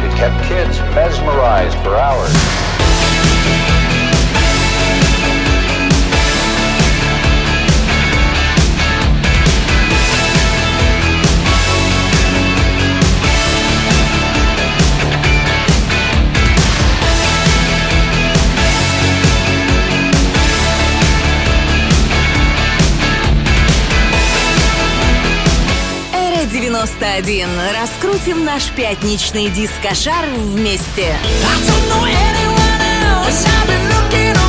It kept kids mesmerized for hours. 91. Раскрутим наш пятничный дискошар вместе. I don't know anyone else. I've been looking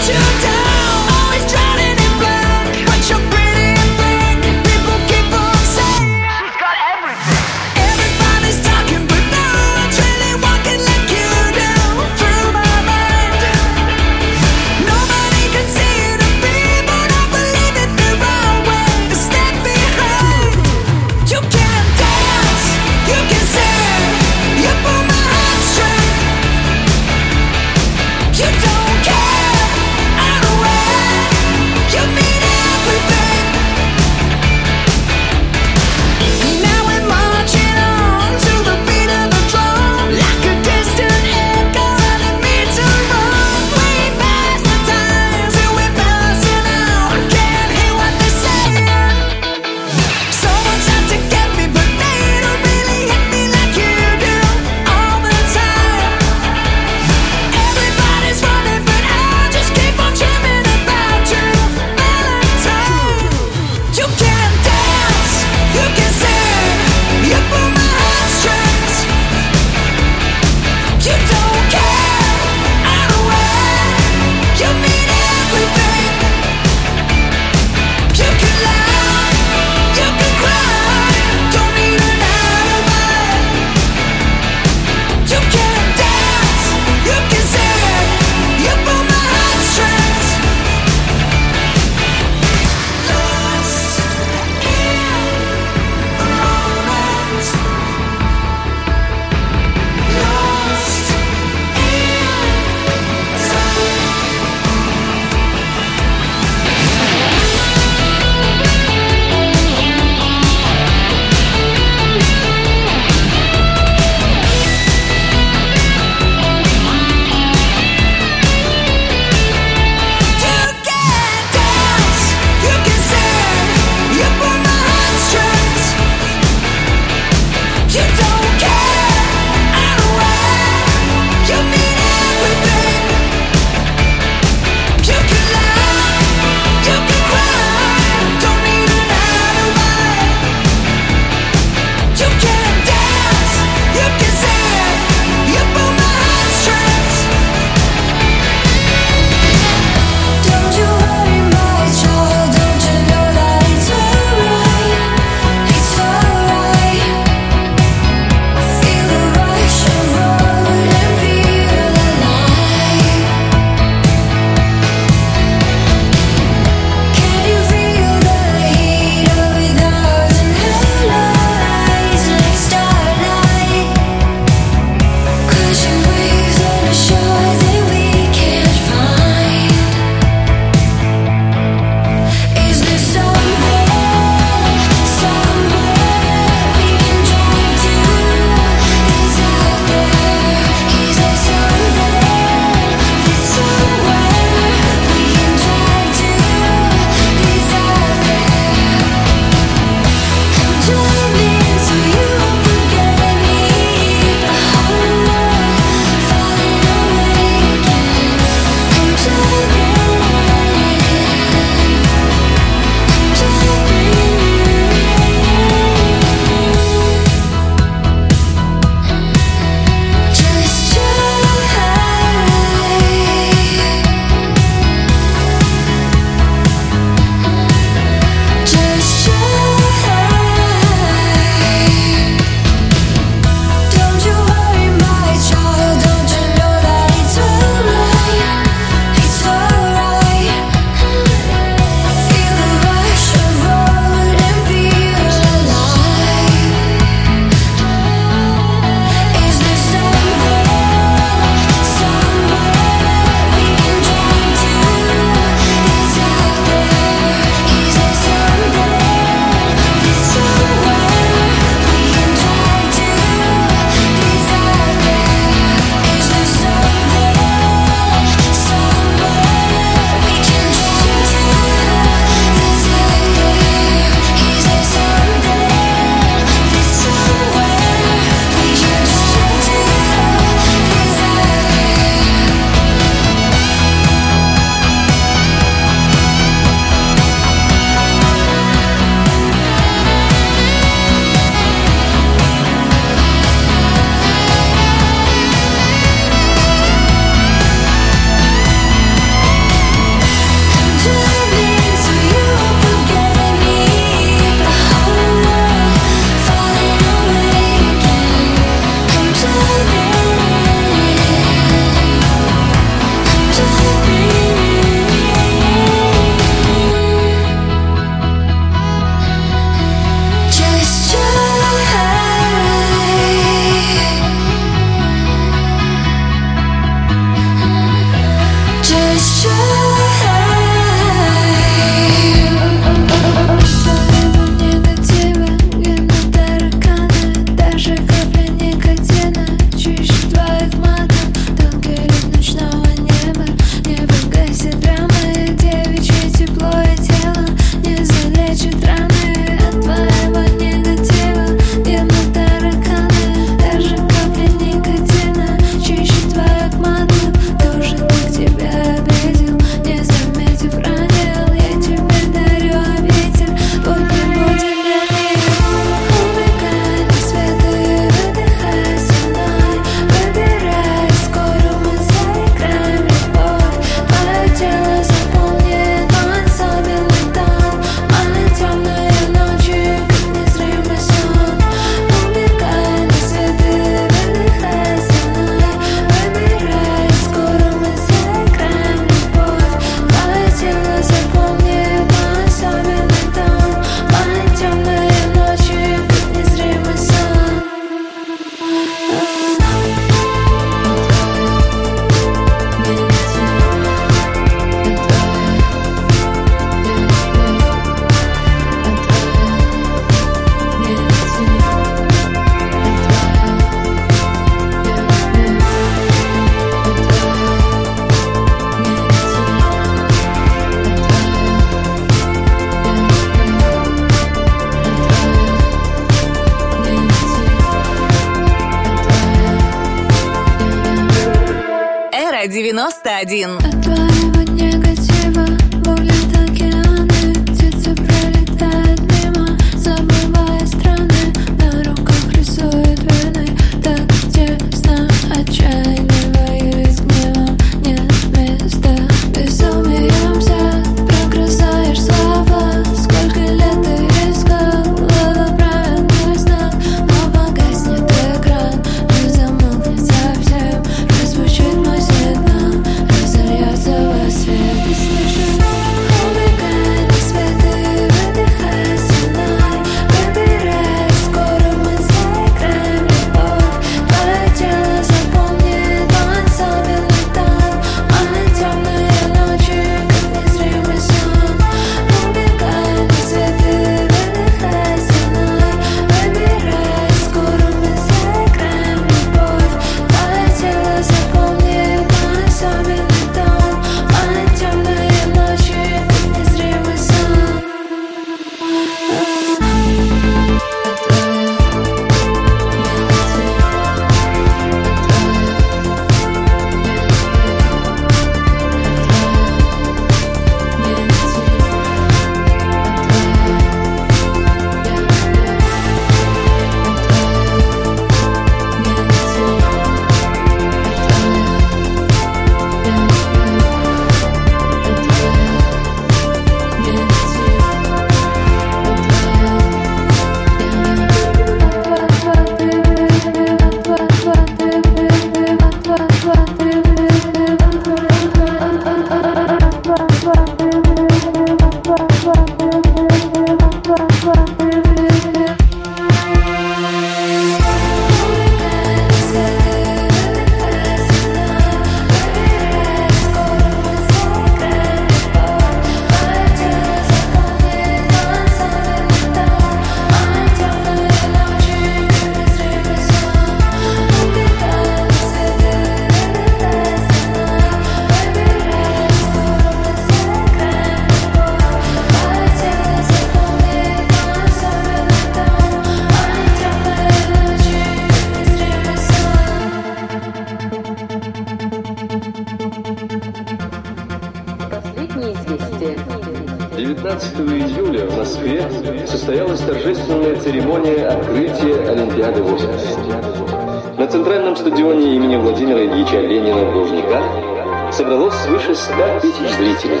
19 июля в Москве состоялась торжественная церемония открытия Олимпиады 80. На центральном стадионе имени Владимира Ильича Ленина в Лужниках собралось свыше 100 тысяч зрителей.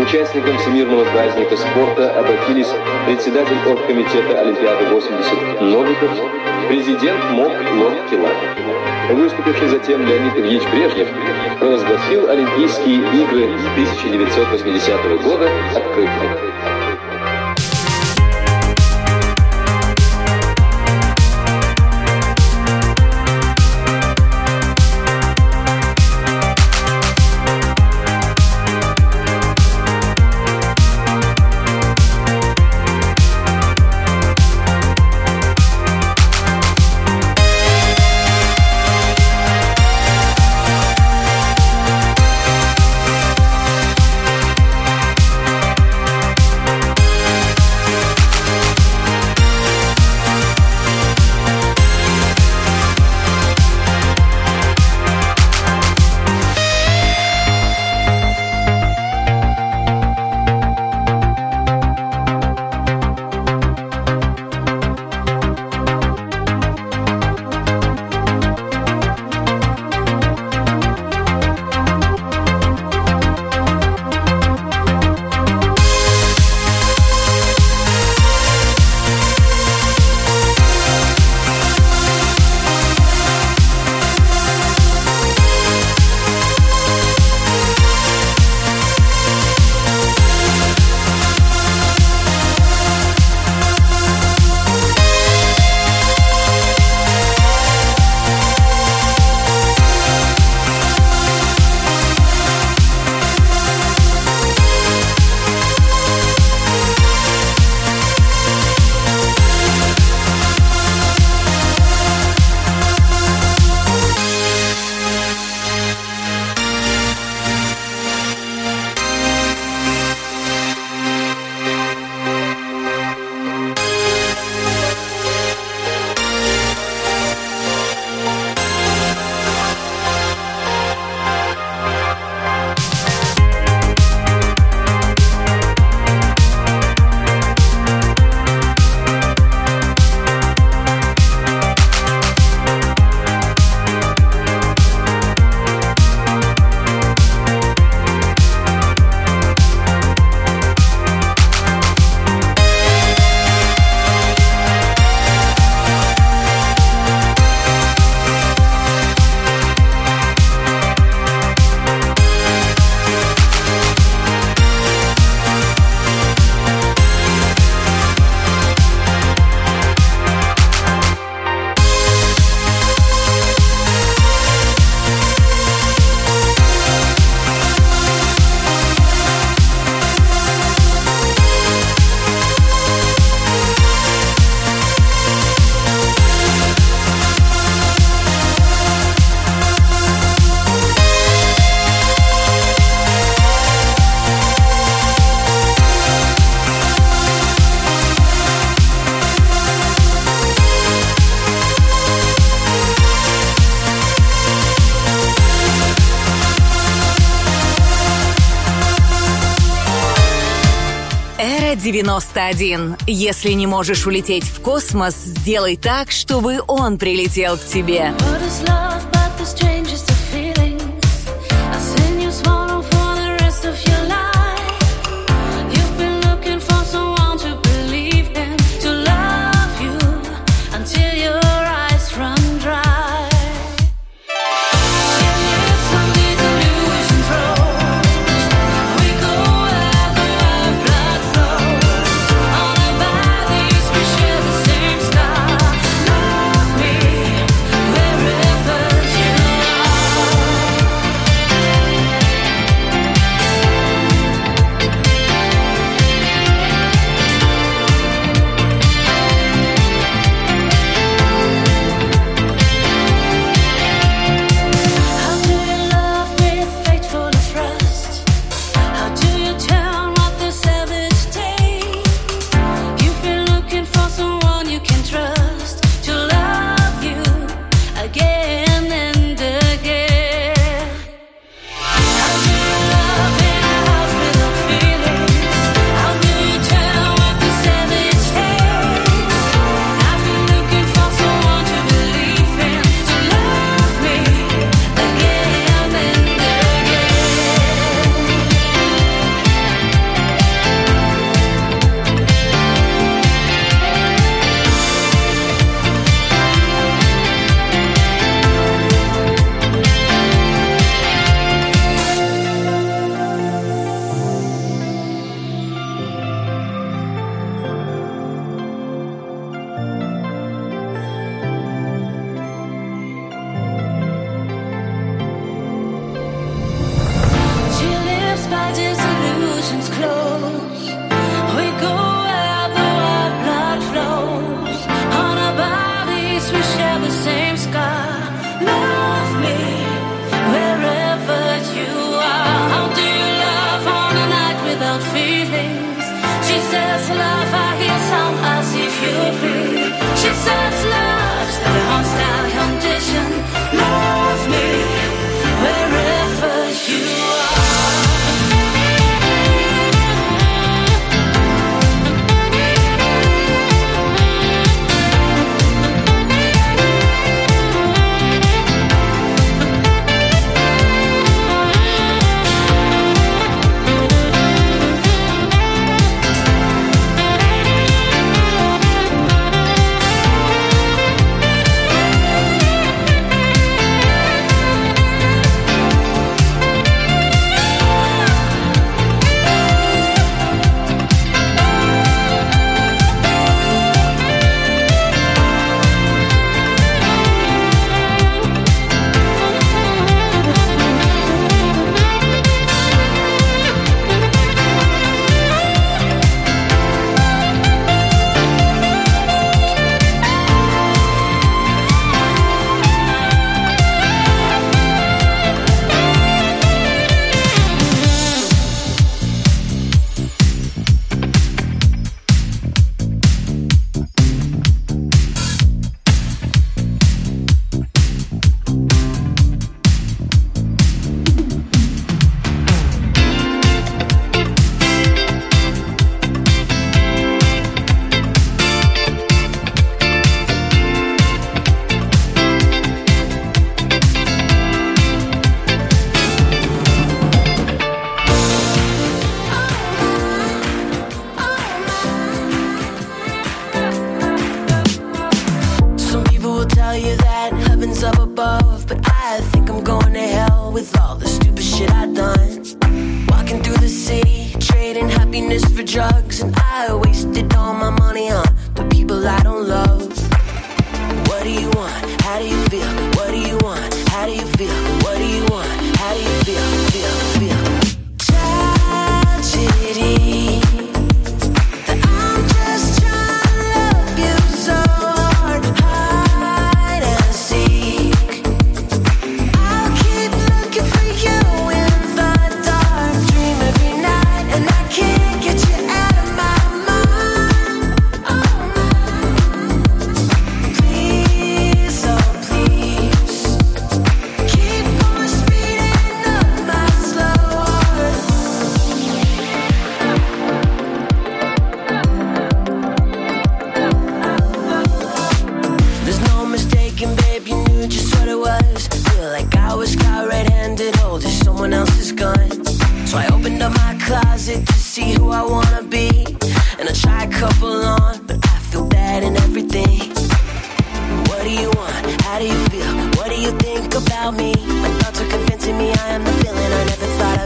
Участникам всемирного праздника спорта обратились председатель оргкомитета Олимпиады 80 Новиков, президент МОК Лорд Килан. Выступивший затем Леонид Ильич Брежнев провозгласил Олимпийские игры 1980 года открытыми. 91. Если не можешь улететь в космос, сделай так, чтобы он прилетел к тебе. But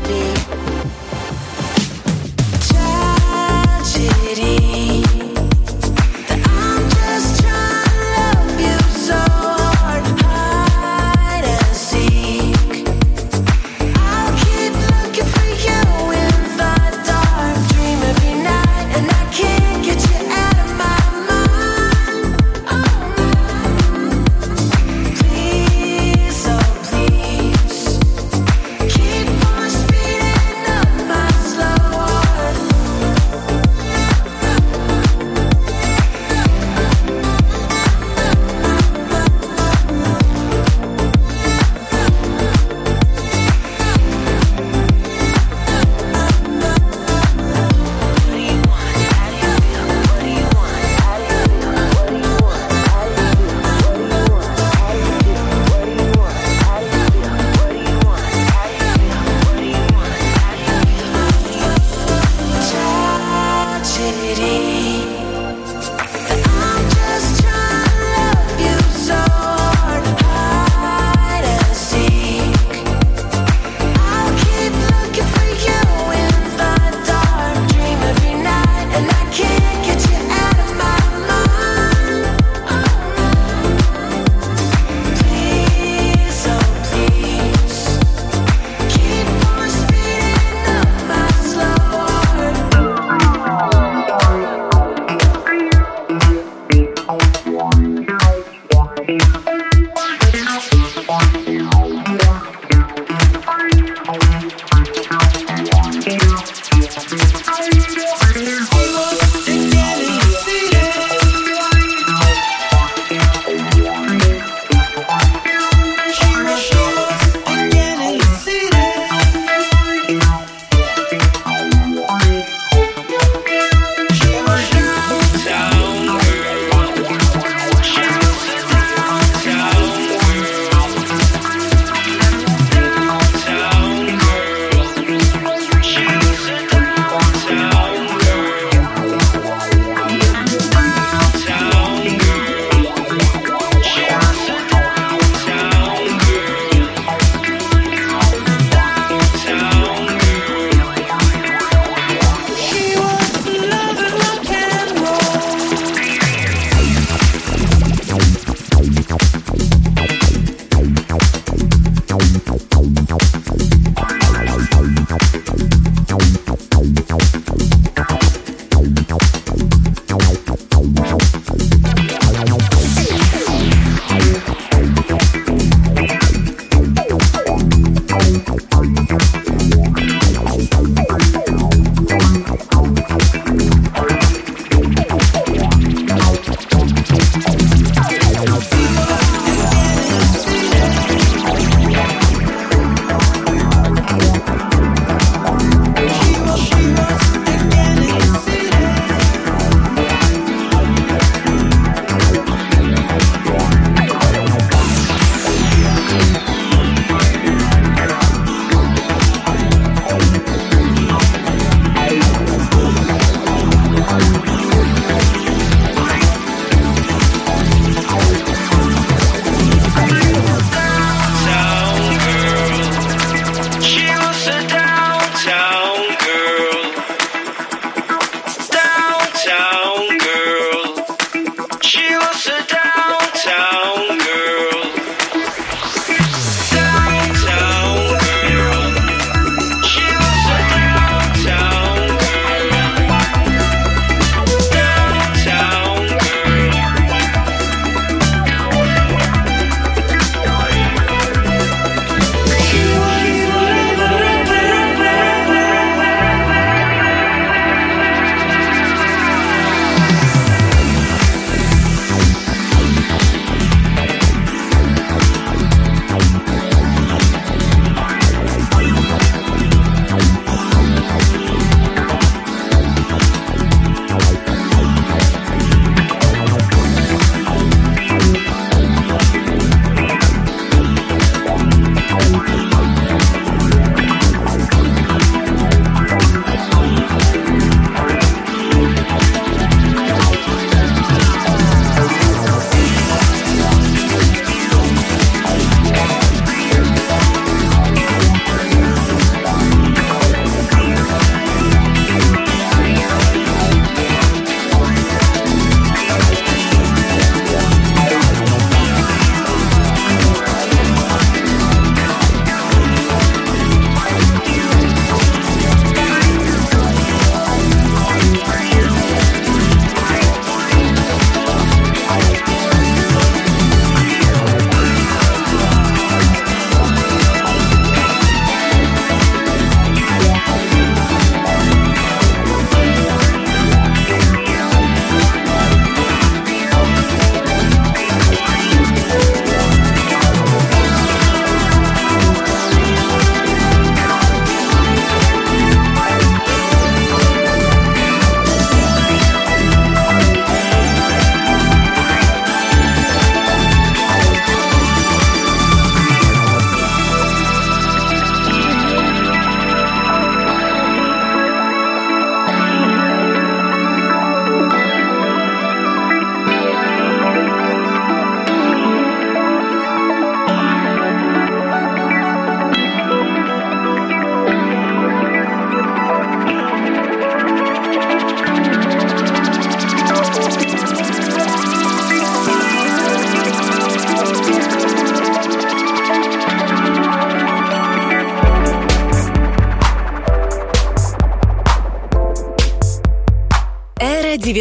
be.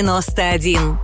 91.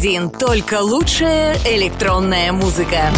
91. Только лучшая электронная музыка.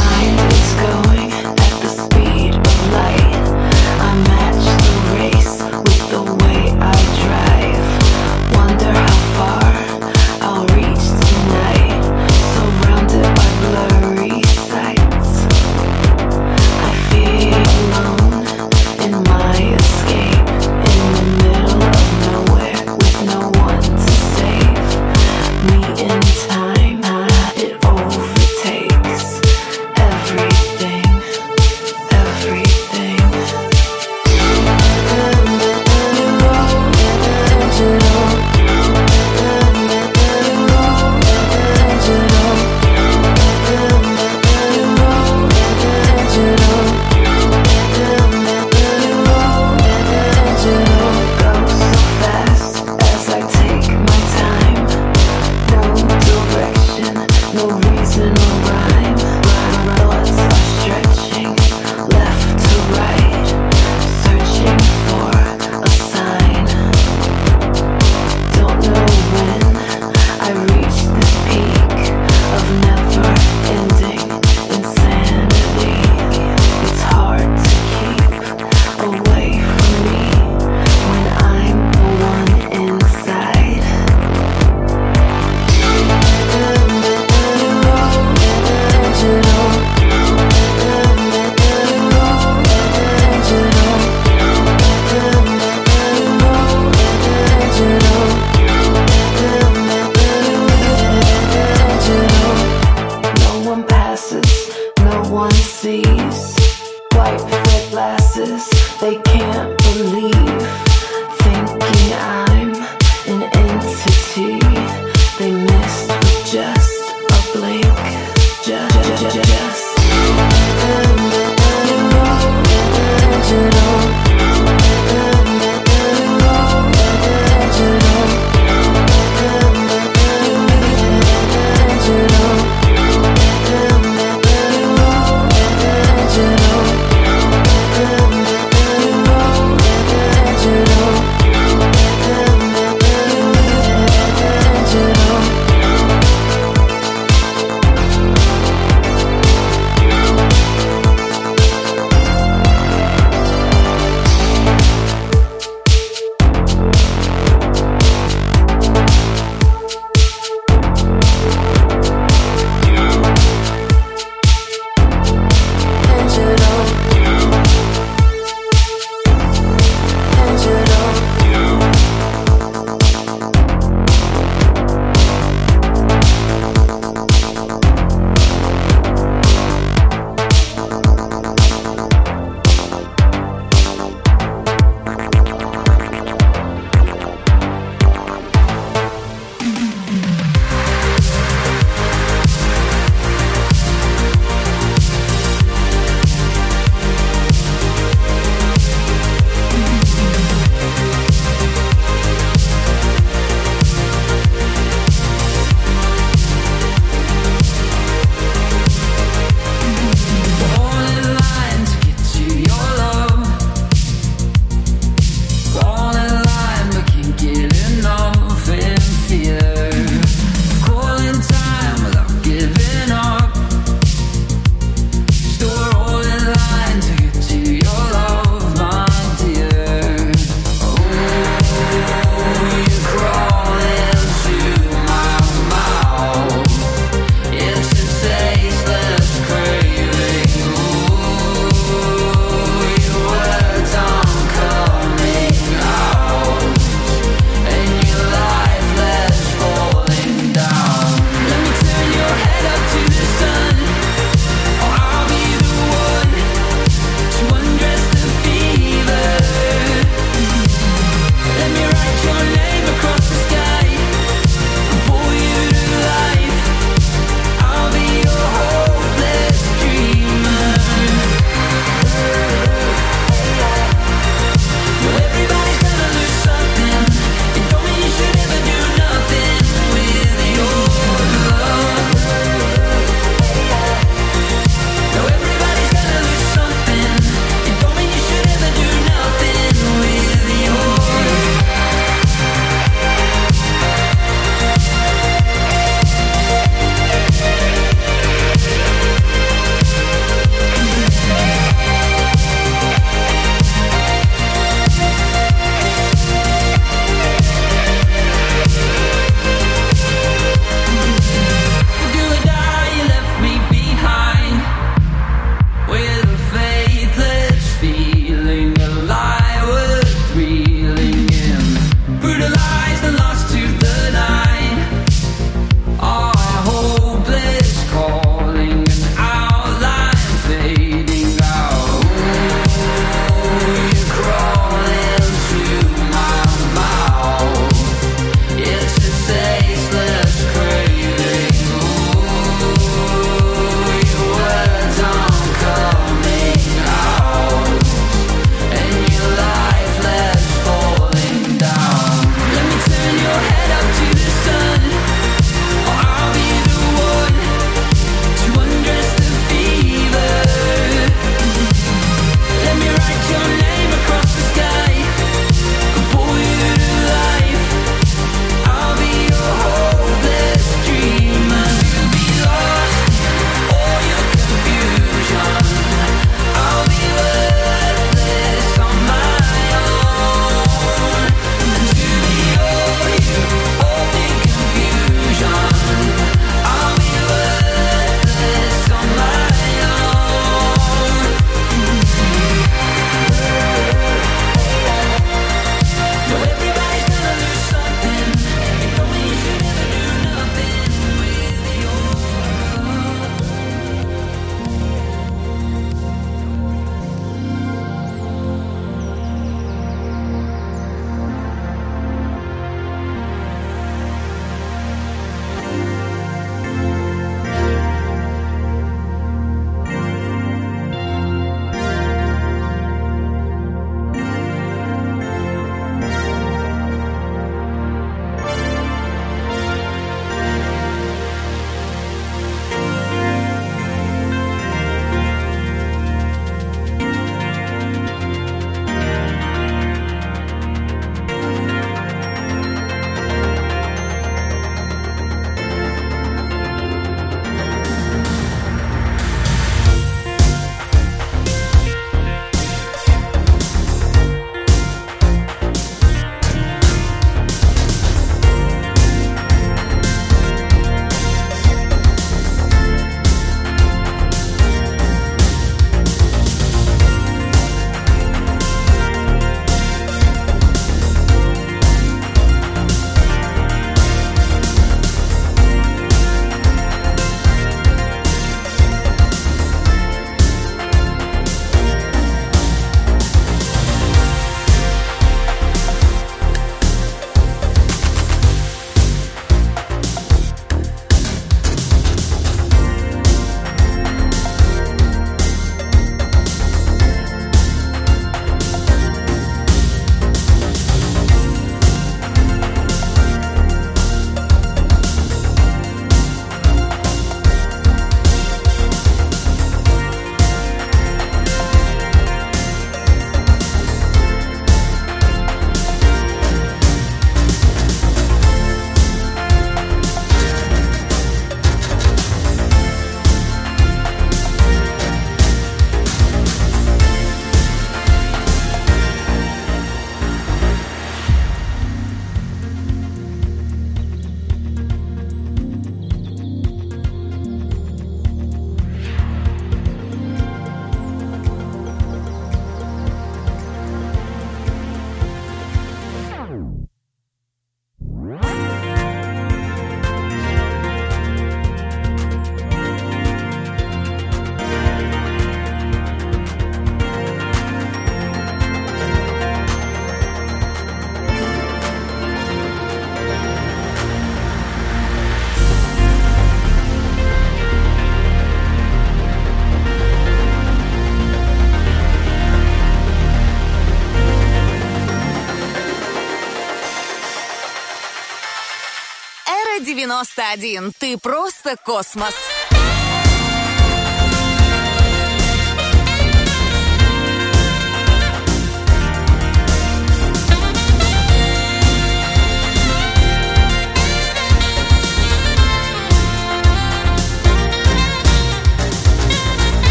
91. Ты просто космос.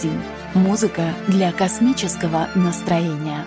91. Музыка для космического настроения.